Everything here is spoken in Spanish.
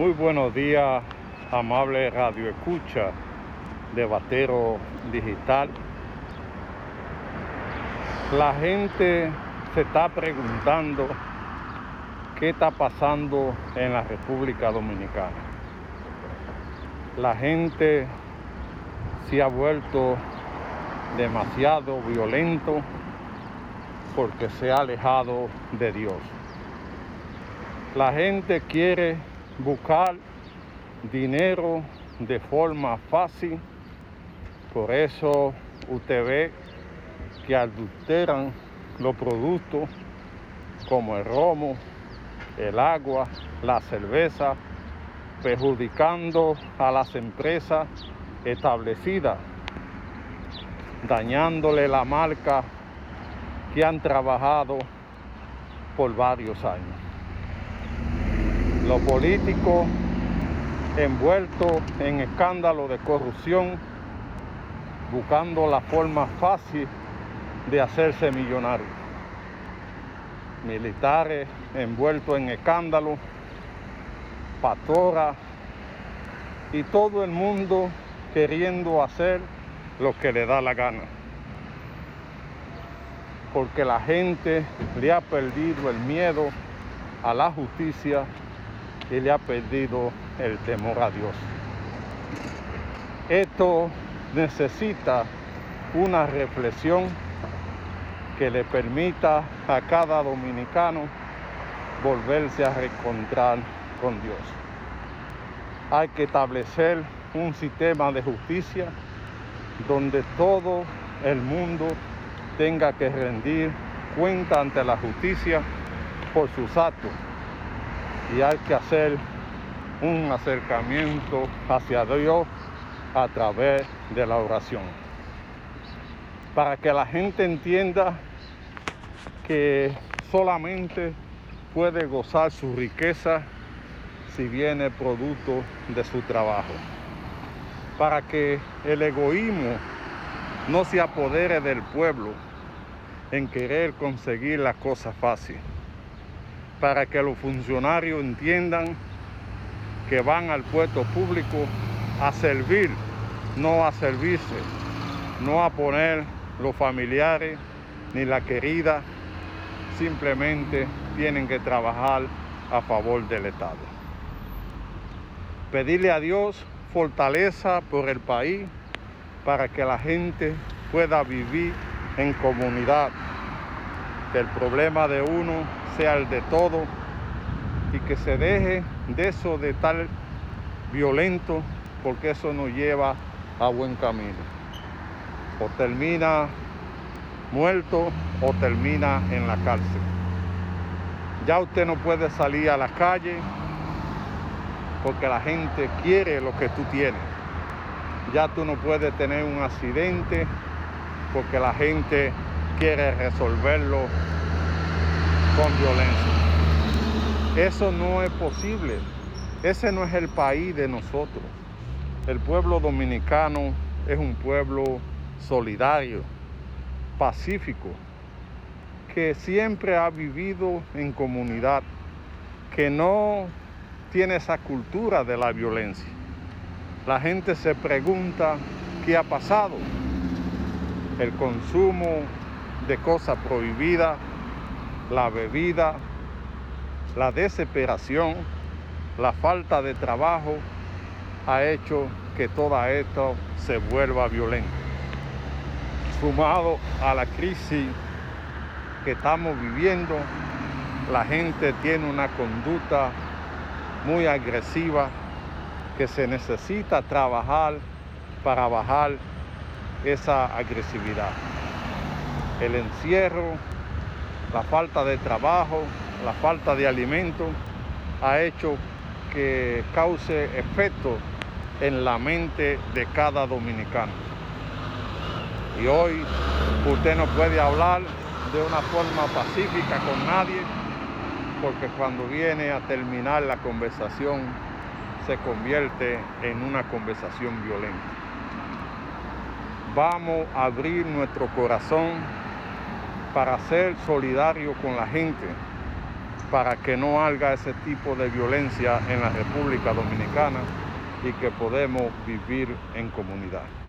Muy buenos días, amable radio escucha de Batero Digital. La gente se está preguntando qué está pasando en la República Dominicana. La gente se ha vuelto demasiado violento porque se ha alejado de Dios. La gente quiere buscar dinero de forma fácil, por eso usted ve que adulteran los productos como el romo, el agua, la cerveza, perjudicando a las empresas establecidas, dañándole la marca que han trabajado por varios años. Los políticos envueltos en escándalos de corrupción, buscando la forma fácil de hacerse millonarios. Militares envueltos en escándalos, pastoras y todo el mundo queriendo hacer lo que le da la gana. Porque la gente le ha perdido el miedo a la justicia y le ha perdido el temor a Dios. Esto necesita una reflexión que le permita a cada dominicano volverse a reencontrar con Dios. Hay que establecer un sistema de justicia donde todo el mundo tenga que rendir cuenta ante la justicia por sus actos y hay que hacer un acercamiento hacia Dios a través de la oración. Para que la gente entienda que solamente puede gozar su riqueza si viene producto de su trabajo. Para que el egoísmo no se apodere del pueblo en querer conseguir la cosa fácil para que los funcionarios entiendan que van al puesto público a servir, no a servirse, no a poner los familiares ni la querida, simplemente tienen que trabajar a favor del Estado. Pedirle a Dios fortaleza por el país para que la gente pueda vivir en comunidad, que el problema de uno sea el de todo y que se deje de eso de tal violento porque eso nos lleva a buen camino. O termina muerto o termina en la cárcel. Ya usted no puede salir a la calle porque la gente quiere lo que tú tienes. Ya tú no puedes tener un accidente porque la gente quiere resolverlo con violencia. Eso no es posible. Ese no es el país de nosotros. El pueblo dominicano es un pueblo solidario, pacífico, que siempre ha vivido en comunidad, que no tiene esa cultura de la violencia. La gente se pregunta qué ha pasado. El consumo de cosas prohibidas la bebida, la desesperación, la falta de trabajo ha hecho que todo esto se vuelva violento. Sumado a la crisis que estamos viviendo, la gente tiene una conducta muy agresiva que se necesita trabajar para bajar esa agresividad. El encierro la falta de trabajo, la falta de alimento ha hecho que cause efecto en la mente de cada dominicano. Y hoy usted no puede hablar de una forma pacífica con nadie, porque cuando viene a terminar la conversación se convierte en una conversación violenta. Vamos a abrir nuestro corazón para ser solidario con la gente, para que no haga ese tipo de violencia en la República Dominicana y que podemos vivir en comunidad.